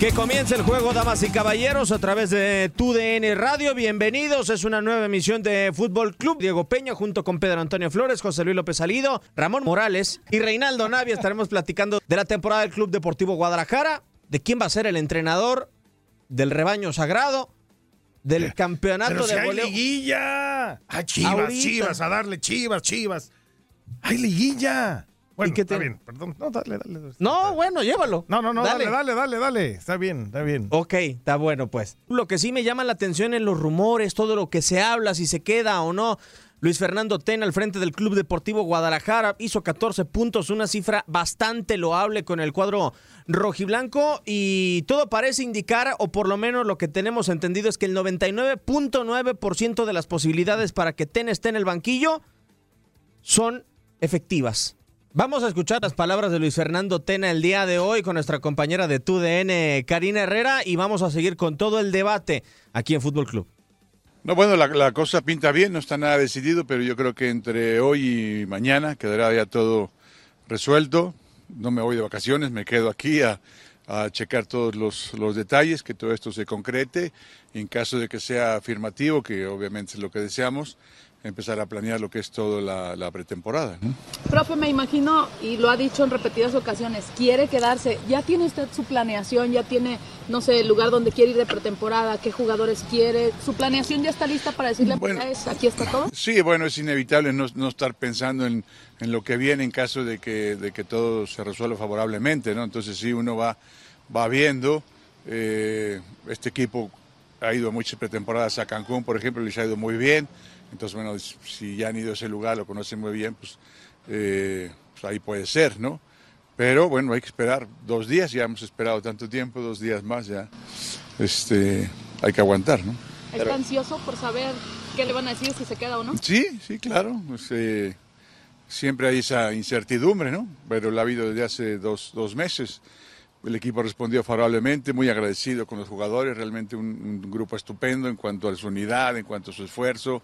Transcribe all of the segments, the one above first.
Que comience el juego, damas y caballeros, a través de TUDN Radio. Bienvenidos, es una nueva emisión de Fútbol Club. Diego Peña junto con Pedro Antonio Flores, José Luis López Salido, Ramón Morales y Reinaldo Navia. Estaremos platicando de la temporada del Club Deportivo Guadalajara, de quién va a ser el entrenador, del rebaño sagrado, del campeonato Pero si de hay goleo. liguilla. Ah, chivas, Ahorita. chivas, a darle chivas, chivas. Hay liguilla. Bueno, ¿Y qué está bien, perdón. No, dale, dale. No, bueno, llévalo. No, no, no, dale, dale, dale, dale. Está bien, está bien. Ok, está bueno pues. Lo que sí me llama la atención en los rumores, todo lo que se habla, si se queda o no. Luis Fernando Tena al frente del Club Deportivo Guadalajara hizo 14 puntos, una cifra bastante loable con el cuadro rojiblanco y todo parece indicar, o por lo menos lo que tenemos entendido es que el 99.9% de las posibilidades para que Tena esté en el banquillo son efectivas. Vamos a escuchar las palabras de Luis Fernando Tena el día de hoy con nuestra compañera de TUDN, Karina Herrera, y vamos a seguir con todo el debate aquí en Fútbol Club. No, bueno, la, cosa pinta bien, no está nada decidido, pero yo creo que entre hoy y mañana quedará ya todo resuelto. No me voy de vacaciones, me quedo aquí a, checar todos los, detalles, que todo esto se concrete. En caso de que sea afirmativo, que obviamente es lo que deseamos, empezar a planear lo que es toda la, la pretemporada. ¿no? Profe, me imagino, y lo ha dicho en repetidas ocasiones, quiere quedarse. ¿Ya tiene usted su planeación? ¿Ya tiene, no sé, el lugar donde quiere ir de pretemporada? ¿Qué jugadores quiere? ¿Su planeación ya está lista para decirle, Bueno. pues, aquí está todo? Sí, bueno, es inevitable no, no estar pensando en, en lo que viene en caso de que, de que todo se resuelva favorablemente, ¿no? Entonces sí, uno va, va viendo. eh, este equipo ha ido a muchas pretemporadas a Cancún, por ejemplo, les ha ido muy bien. Entonces, bueno, si ya han ido a ese lugar, lo conocen muy bien, pues, eh, pues ahí puede ser, ¿no? Pero bueno, hay que esperar dos días, ya hemos esperado tanto tiempo, dos días más ya. Este, hay que aguantar, ¿no? ¿Está ansioso por saber qué le van a decir si se queda o no? Sí, sí, claro. Pues, eh, siempre hay esa incertidumbre, ¿no? Pero la ha habido desde hace dos, dos meses. El equipo respondió favorablemente, muy agradecido con los jugadores, realmente un, un grupo estupendo en cuanto a su unidad, en cuanto a su esfuerzo,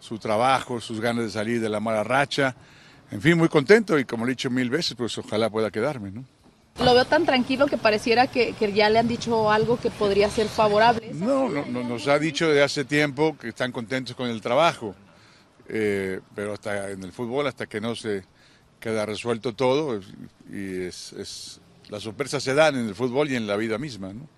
su trabajo, sus ganas de salir de la mala racha. En fin, muy contento y como lo he dicho mil veces, pues ojalá pueda quedarme, ¿no? Lo veo tan tranquilo que pareciera que, que ya le han dicho algo que podría ser favorable. No, no, no, nos ha dicho de hace tiempo que están contentos con el trabajo, eh, pero hasta en el fútbol, hasta que no se queda resuelto todo, y es, es- las sorpresas se dan en el fútbol y en la vida misma, ¿no?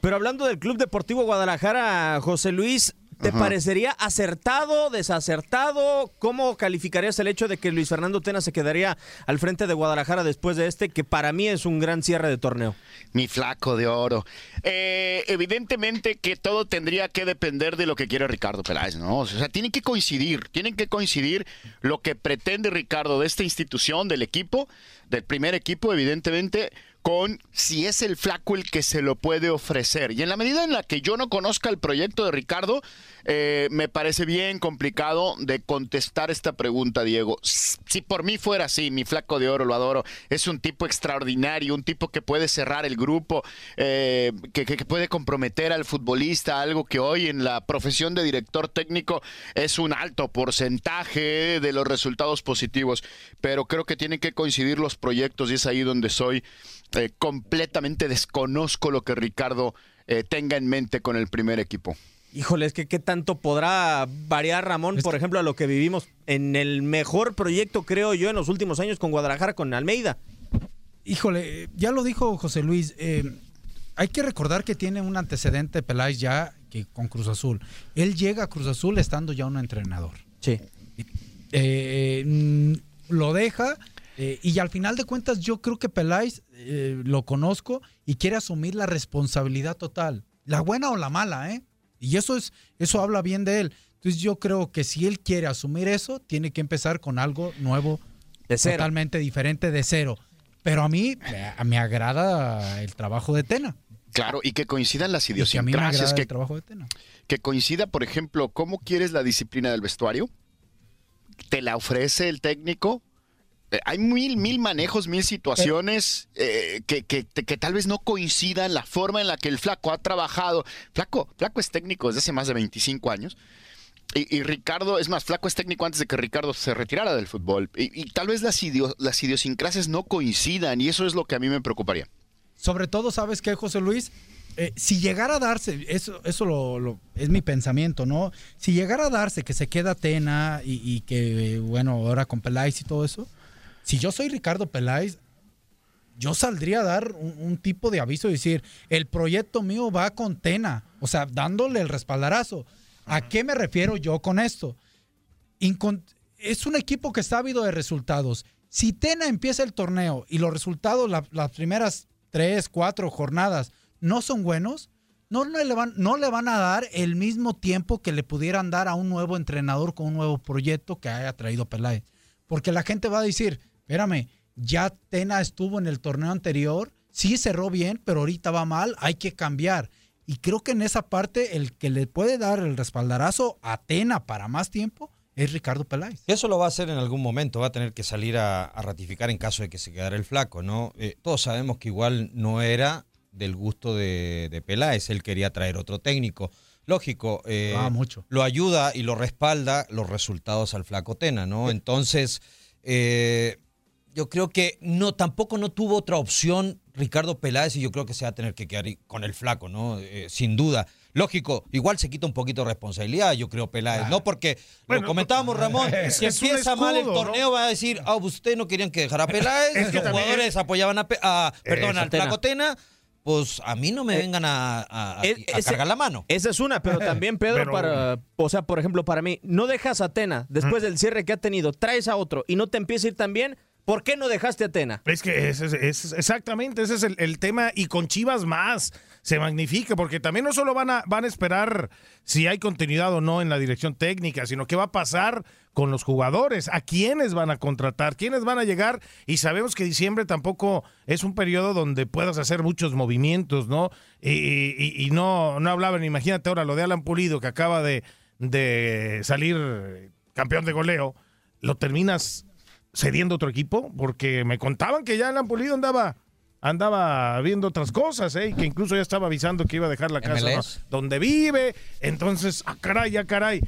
Pero hablando del Club Deportivo Guadalajara, José Luis, ¿te parecería acertado, desacertado? ¿Cómo calificarías el hecho de que Luis Fernando Tena se quedaría al frente de Guadalajara después de este, que para mí es un gran cierre de torneo? Mi flaco de oro. Eh, evidentemente que todo tendría que depender de lo que quiere Ricardo Peláez, ¿no? O sea, tienen que coincidir, tienen que coincidir lo que pretende Ricardo de esta institución, del equipo, del primer equipo, evidentemente, con si es el flaco el que se lo puede ofrecer. Y en la medida en la que yo no conozca el proyecto de Ricardo, eh, me parece bien complicado de contestar esta pregunta, Diego. Si por mí fuera así, mi flaco de oro, lo adoro, es un tipo extraordinario, un tipo que puede cerrar el grupo, eh, que, que- puede comprometer al futbolista, algo que hoy en la profesión de director técnico es un alto porcentaje de los resultados positivos. Pero creo que tienen que coincidir los proyectos y es ahí donde soy eh, completamente desconozco lo que Ricardo eh, tenga en mente con el primer equipo. Híjole, es que qué tanto podrá variar Ramón, por ejemplo, a lo que vivimos en el mejor proyecto, creo yo, en los últimos años con Guadalajara, con Almeida. Híjole, ya lo dijo José Luis. eh, hay que recordar que tiene un antecedente Peláez ya que con Cruz Azul. Él llega a Cruz Azul estando ya un entrenador. Sí. Eh, mm, lo deja eh, y al final de cuentas yo creo que Peláez eh, lo conozco y quiere asumir la responsabilidad total, la buena o la mala, ¿eh? Y eso es eso habla bien de él. Entonces yo creo que si él quiere asumir eso, tiene que empezar con algo nuevo, De cero. totalmente diferente de cero. Pero a mí me, agrada el trabajo de Tena. Claro, y que coincidan las Y que a mí me idiosincrasias, agrada que, el trabajo de Tena. que coincida, por ejemplo, cómo quieres la disciplina del vestuario, te la ofrece el técnico. Eh, Hay mil, mil manejos, mil situaciones eh, que, que- que tal vez no coincidan la forma en la que el flaco ha trabajado. Flaco, flaco es técnico desde hace más de 25 años. Y, y Ricardo, es más, Flaco es técnico antes de que Ricardo se retirara del fútbol. Y, y tal vez las, idio- las idiosincrasias no coincidan y eso es lo que a mí me preocuparía. Sobre todo, ¿sabes qué, José Luis? Eh, si llegara a darse, eso, eso lo- es mi pensamiento, ¿no? Si llegara a darse que se queda Tena y, y que, bueno, ahora con Peláez y todo eso, si yo soy Ricardo Peláez, yo saldría a dar un, un tipo de aviso y decir, el proyecto mío va con Tena, o sea, dándole el respaldarazo. ¿A qué me refiero yo con esto? Incon- es un equipo que está ávido de resultados. Si Tena empieza el torneo y los resultados, la- las primeras tres, cuatro jornadas no son buenos, no, no le van, no le van a dar el mismo tiempo que le pudieran dar a un nuevo entrenador con un nuevo proyecto que haya traído Peláez. Porque la gente va a decir, espérame, ya Tena estuvo en el torneo anterior, sí cerró bien, pero ahorita va mal, hay que cambiar. Y creo que en esa parte el que le puede dar el respaldarazo a Tena para más tiempo es Ricardo Peláez. Eso lo va a hacer en algún momento, va a tener que salir a, a ratificar en caso de que se quedara el flaco, ¿no? Eh, todos sabemos que igual no era del gusto de, de Peláez, él quería traer otro técnico. Lógico, eh, Ah, mucho. lo ayuda y lo respalda los resultados al flaco Tena, ¿no? Entonces, eh, yo creo que no, tampoco no tuvo otra opción Ricardo Peláez y yo creo que se va a tener que quedar con el flaco, ¿no? Eh, sin duda. Lógico, igual se quita un poquito de responsabilidad, yo creo, Peláez, ¿no? Porque Bueno, lo comentábamos, Ramón, es- si empieza mal el torneo va a decir, ah, ustedes no querían que dejara a Peláez, Es que los también- jugadores apoyaban a, Pe- a- perdón, al flaco Tena, pues a mí no me vengan a, a- Eh, cargar la mano. Esa es una, pero también, Pedro, Pero- para, o sea, por ejemplo, para mí, no dejas a Tena después del cierre que ha tenido, traes a otro y no te empieza a ir tan bien, ¿por qué no dejaste a Tena? Es que es, exactamente, ese es el, el tema y con Chivas más se magnifica porque también no solo van a, van a esperar si hay continuidad o no en la dirección técnica, sino qué va a pasar con los jugadores, a quiénes van a contratar, quiénes van a llegar y sabemos que diciembre tampoco es un periodo donde puedas hacer muchos movimientos, ¿no? Y, y- y no, no hablaban, imagínate ahora lo de Alan Pulido que acaba de, de salir campeón de goleo, lo terminas cediendo otro equipo? Porque me contaban que ya Alan Pulido andaba, andaba viendo otras cosas, ¿eh? Y que incluso ya estaba avisando que iba a dejar la casa donde vive. Entonces, ah, caray, ah, caray.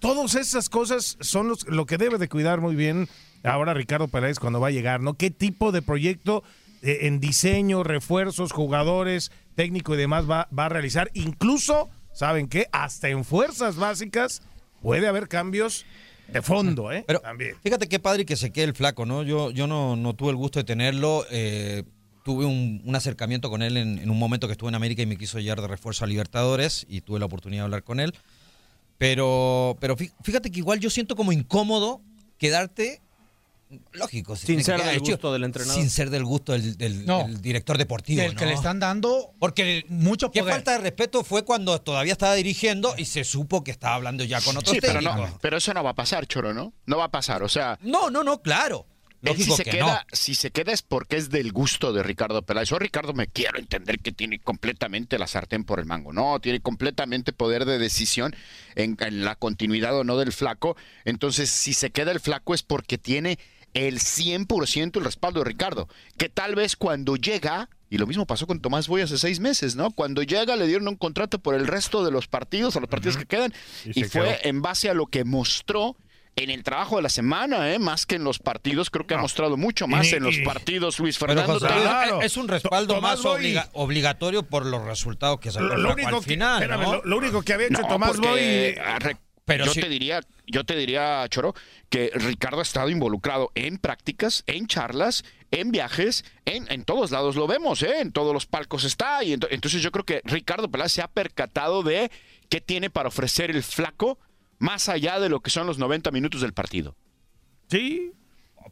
Todas esas cosas son los- lo que debe de cuidar muy bien ahora Ricardo Peláez cuando va a llegar, ¿no? ¿Qué tipo de proyecto eh, en diseño, refuerzos, jugadores, técnico y demás va, va a realizar? Incluso, ¿saben qué? Hasta en fuerzas básicas puede haber cambios de fondo, ¿eh? Pero También. fíjate qué padre que se quede el flaco, ¿no? Yo, yo no, no tuve el gusto de tenerlo. eh, tuve un, un acercamiento con él en, en un momento que estuve en América y me quiso llevar de refuerzo a Libertadores y tuve la oportunidad de hablar con él. Pero, pero fí- fíjate que igual yo siento como incómodo quedarte. Lógico, se Sin ser del hecho, gusto del entrenador. Sin ser del gusto del, del- No. del director deportivo. Del que le están dando Porque mucho qué poder. falta de respeto fue cuando todavía estaba dirigiendo y se supo que estaba hablando ya con otros Sí, pero, técnicos. no, pero eso no va a pasar, Choro, ¿no? No va a pasar. O sea, No, no, no, claro. él si se, que queda, no. si se queda es porque es del gusto de Ricardo Peláez. Yo, Ricardo, me quiero entender que tiene completamente la sartén por el mango. No, tiene completamente poder de decisión en, en la continuidad o no del flaco. Entonces, si se queda el flaco es porque tiene el 100% el respaldo de Ricardo. Que tal vez cuando llega, y lo mismo pasó con Tomás Boy hace seis meses, ¿no? Cuando llega le dieron un contrato por el resto de los partidos, a los partidos que quedan, Y fue quedó. en base a lo que mostró en el trabajo de la semana, ¿eh? más que en los partidos, creo que ha mostrado mucho más Y- en los y- partidos Luis Fernando. José. Claro. es un respaldo Tomás más obliga- obligatorio por los resultados que sacó Lo, único al que, final, espérame, ¿no? lo, lo único que había hecho No, Tomás Boy. Pero yo te diría, yo te diría, Choro, que Ricardo ha estado involucrado en prácticas, en charlas, en viajes, en, en todos lados lo vemos, ¿eh? en todos los palcos está. Y ento- entonces yo creo que Ricardo Peláez se ha percatado de qué tiene para ofrecer el flaco más allá de lo que son los 90 minutos del partido. Sí.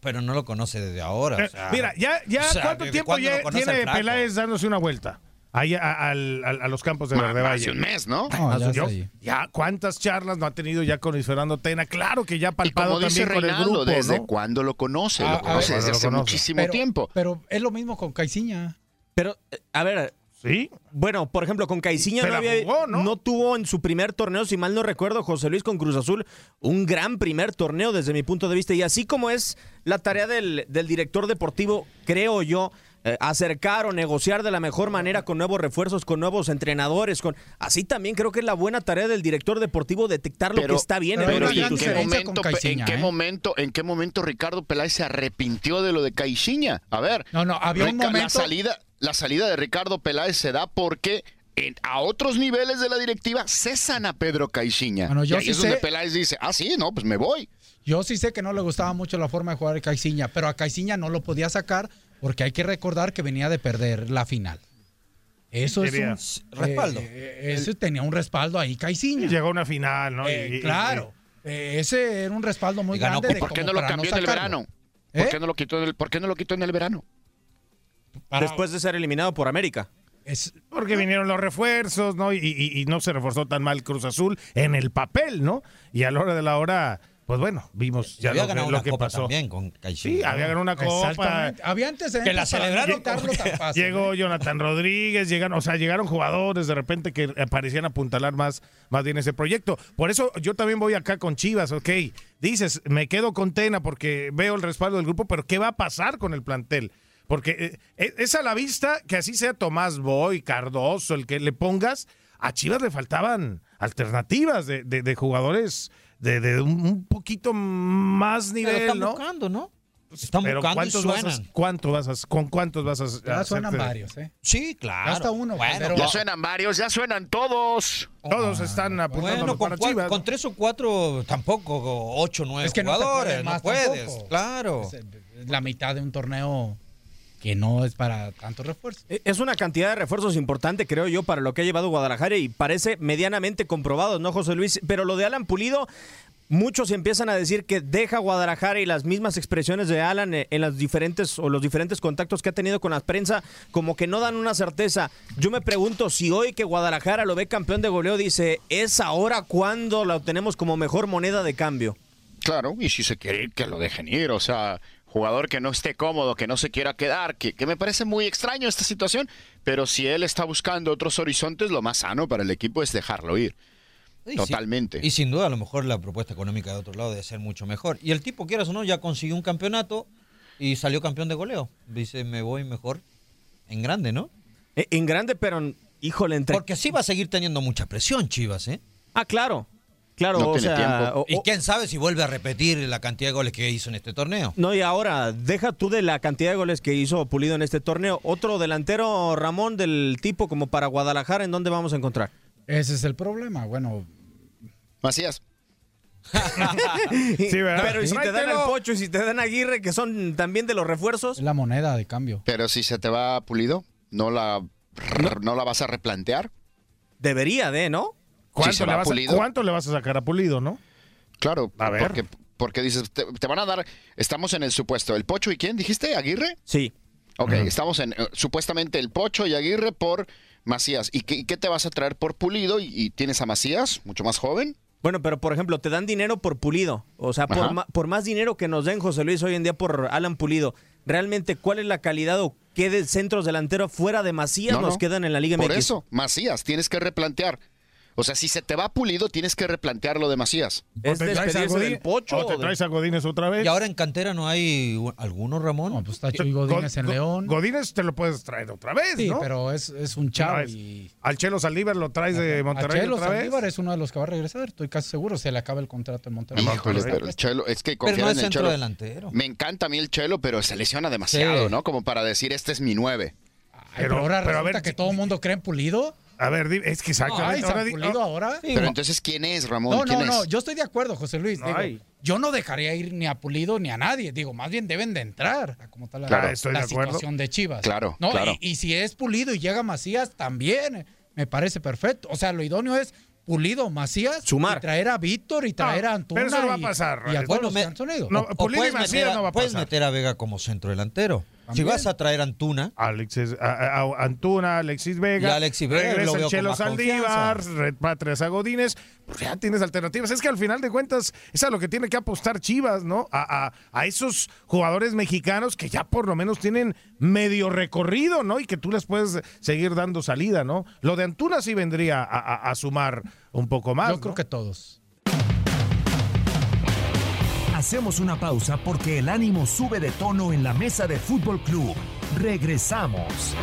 Pero no lo conoce desde ahora. o Eh, sea, Mira, ya, ya o sea, ¿cuánto ¿desde tiempo ya tiene? Peláez dándose una vuelta? Ahí a, al- al- a los campos de Verde Hace Valle. un mes, ¿no? No, Ah, ya yo- está ahí. ya, ¿cuántas charlas no ha tenido ya con Luis Fernando Tena? Claro que ya ha Y palpado como dice también con el Reinaldo, grupo, ¿desde ¿no? cuándo lo conoce? Ah, lo a conoce ver, desde lo hace conoce. muchísimo Pero, tiempo. pero es lo mismo con Caiciña. Pero, eh, a ver, Sí. bueno, por ejemplo, con Caiciña Se no, la había- jugó, ¿no? tuvo en su primer torneo, si mal no recuerdo, José Luis con Cruz Azul, un gran primer torneo desde mi punto de vista. Y así como es la tarea del, del director deportivo, creo yo, eh, acercar o negociar de la mejor manera con nuevos refuerzos, con nuevos entrenadores, con así también creo que es la buena tarea del director deportivo detectar lo que está bien pero en Pero una hay ¿y en qué en ¿eh? momento, en qué momento Ricardo Peláez se arrepintió de lo de Caixinha? A ver, No, no, había un momento- la salida, la salida de Ricardo Peláez se da porque en- a otros niveles de la directiva cesan a Pedro Caixinha. Bueno, yo y ahí sí es donde sé- Peláez dice, ah, sí, no, pues me voy. Yo sí sé que no le gustaba mucho la forma de jugar de Caixinha, pero a Caixinha no lo podía sacar porque hay que recordar que venía de perder la final. Eso es un Respaldo. eh, eso tenía un respaldo ahí Caixinha. Llegó a una final, ¿no? Eh, Y- y- claro. Eh, ese era un respaldo muy ganó grande. de ¿Por qué no lo cambió en el verano? ¿Por ¿Eh? qué no lo quitó en el, por qué no lo quitó en el verano? Para- Después de ser eliminado por América. es- Porque vinieron los refuerzos, ¿no? Y, y- y no se reforzó tan mal Cruz Azul en el papel, ¿no? Y a la hora de la hora, pues bueno, vimos Y ya había lo, que- ganado lo una que copa pasó. también con Caixinha. Sí, había ganado una copa. Había antecedentes Que la celebraron quitarlo tan fácil, Llegó ¿eh? Jonathan Rodríguez, llegaron, o sea, llegaron jugadores de repente que eh, parecían apuntalar más, más bien ese proyecto. Por eso yo también voy acá con Chivas, ok. Dices, me quedo con Tena porque veo el respaldo del grupo, pero ¿qué va a pasar con el plantel? Porque eh, es a la vista que así sea Tomás Boy, Cardoso, el que le pongas, a Chivas le faltaban alternativas de, de- de jugadores de, de un, poquito más Pero nivel, están ¿no? buscando, ¿no? Están Pero buscando y ¿cuántos vas a, suenan. cuánto vas a- ¿con cuántos vas a Ya suenan hacerte- varios, ¿eh? Sí, claro. Hasta uno, Bueno, pero- Ya No. suenan varios, ya suenan todos. Todos están apuntando Bueno, con, para cua- Chivas. con tres o cuatro tampoco, o ocho o nueve Es que no te jugadores. puedes No, más puedes, tampoco. claro. Es la mitad de un torneo que no es para tanto refuerzo. Eh, Es una cantidad de refuerzos importante, creo yo, para lo que ha llevado Guadalajara y parece medianamente comprobado, ¿no, José Luis? Pero lo de Alan Pulido, muchos empiezan a decir que deja Guadalajara y las mismas expresiones de Alan eh, en las diferentes o los diferentes contactos que ha tenido con la prensa, como que no dan una certeza. Yo me pregunto si hoy que Guadalajara lo ve campeón de goleo, dice, ¿es ahora cuando lo tenemos como mejor moneda de cambio? Claro, y si se quiere ir, que lo dejen ir. O sea, jugador que no esté cómodo, que no se quiera quedar, que, que me parece muy extraño esta situación, pero si él está buscando otros horizontes, lo más sano para el equipo es dejarlo ir. Y Totalmente. sin- y sin duda, a lo mejor la propuesta económica de otro lado debe ser mucho mejor. Y el tipo, quieras o no, ya consiguió un campeonato y salió campeón de goleo. Dice, me voy mejor en grande, ¿no? Eh, En grande, pero híjole, entre... Porque sí va a seguir teniendo mucha presión, Chivas, ¿eh? Ah, claro. Claro, No o tiene sea, tiempo. Y quién sabe si vuelve a repetir la cantidad de goles que hizo en este torneo. No, y ahora, deja tú de la cantidad de goles que hizo Pulido en este torneo. Otro delantero, Ramón, del tipo como para Guadalajara, ¿en dónde vamos a encontrar? Ese es el problema. Bueno, Macías, Sí, ¿verdad? Pero ¿y si te dan al Tráetelo. Pocho y si te dan a Aguirre, que son también de los refuerzos? es la moneda de cambio. pero si se te va pulido, ¿no la, no. la vas a replantear? Debería de, ¿no? ¿Cuánto, Si se le va vas a, Pulido. ¿Cuánto le vas a sacar a Pulido, no? Claro, A ver. Porque, porque dices, te, te van a dar, estamos en el supuesto, ¿el Pocho y quién dijiste? ¿Aguirre? Sí. Ok, estamos en eh, supuestamente el Pocho y Aguirre por Macías. ¿Y qué, te vas a traer por Pulido? ¿Y, y tienes a Macías, mucho más joven? Bueno, pero por ejemplo, te dan dinero por Pulido. O sea, por, ma- por más dinero que nos den José Luis hoy en día por Alan Pulido, ¿realmente cuál es la calidad o qué de centros delanteros fuera de Macías No, nos no. quedan en la Liga Por MX? eso, Macías, tienes que replantear. O sea, si se te va Pulido, tienes que replantear lo de Macías. ¿Es ¿O te traes a Godín- del Pocho? ¿O te traes a Godínez otra vez? Y ahora en cantera no hay alguno, Ramón. No, pues está Chuy Godínez en León. Godínez te lo puedes traer otra vez, Sí, ¿no? pero es, es un chavo No, y... Al Chelo Saldívar lo traes de Monterrey a Chelo otra vez. Saldívar es uno de los que va a regresar, estoy casi seguro. Se le acaba el contrato en Monterrey. Híjole, Híjole, pero el Chelo, es que Pero no es en el centro Chelo. delantero. Me encanta a mí el Chelo, pero se lesiona demasiado, Sí. ¿no? Como para decir, este es mi nueve. Ay, Pero- pero, ahora pero a resulta ver, que todo el mundo cree en Pulido. A ver, es que exactamente. Ay, ahora Pulido oh, ahora. Pero entonces, ¿quién es, Ramón? No, ¿Quién no, no, es? yo estoy de acuerdo, José Luis. Digo, Ay. yo no dejaría ir ni a Pulido ni a nadie. Digo, más bien deben de entrar a como está la, Claro, la de acuerdo. situación de Chivas. Claro, No, claro. Y, y si es Pulido y llega Macías, también eh, me parece perfecto. O sea, lo idóneo es Pulido, Macías, Sumar. y traer a Víctor y traer a Antuna. pero eso no va a y- pasar, Y a todos Bueno, me- que han sonido. no, Pulido y puedes Macías meter, a, no va a puedes pasar. meter a Vega como centro delantero. Si vas a traer a Antuna, Alexis, a- a- a- Antuna, Alexis Vega. Y Alexis Vega, regresa lo Chelo Saldívar, confianza. repatrias a Godínez. Pues ya tienes alternativas. Es que al final de cuentas, es a lo que tiene que apostar Chivas, ¿no? A, a- a esos jugadores mexicanos que ya por lo menos tienen medio recorrido, ¿no? Y que tú les puedes seguir dando salida, ¿no? Lo de Antuna sí vendría a, a- a sumar un poco más. Yo ¿no? creo que todos. Hacemos una pausa porque el ánimo sube de tono en la mesa de Fútbol Club. Regresamos.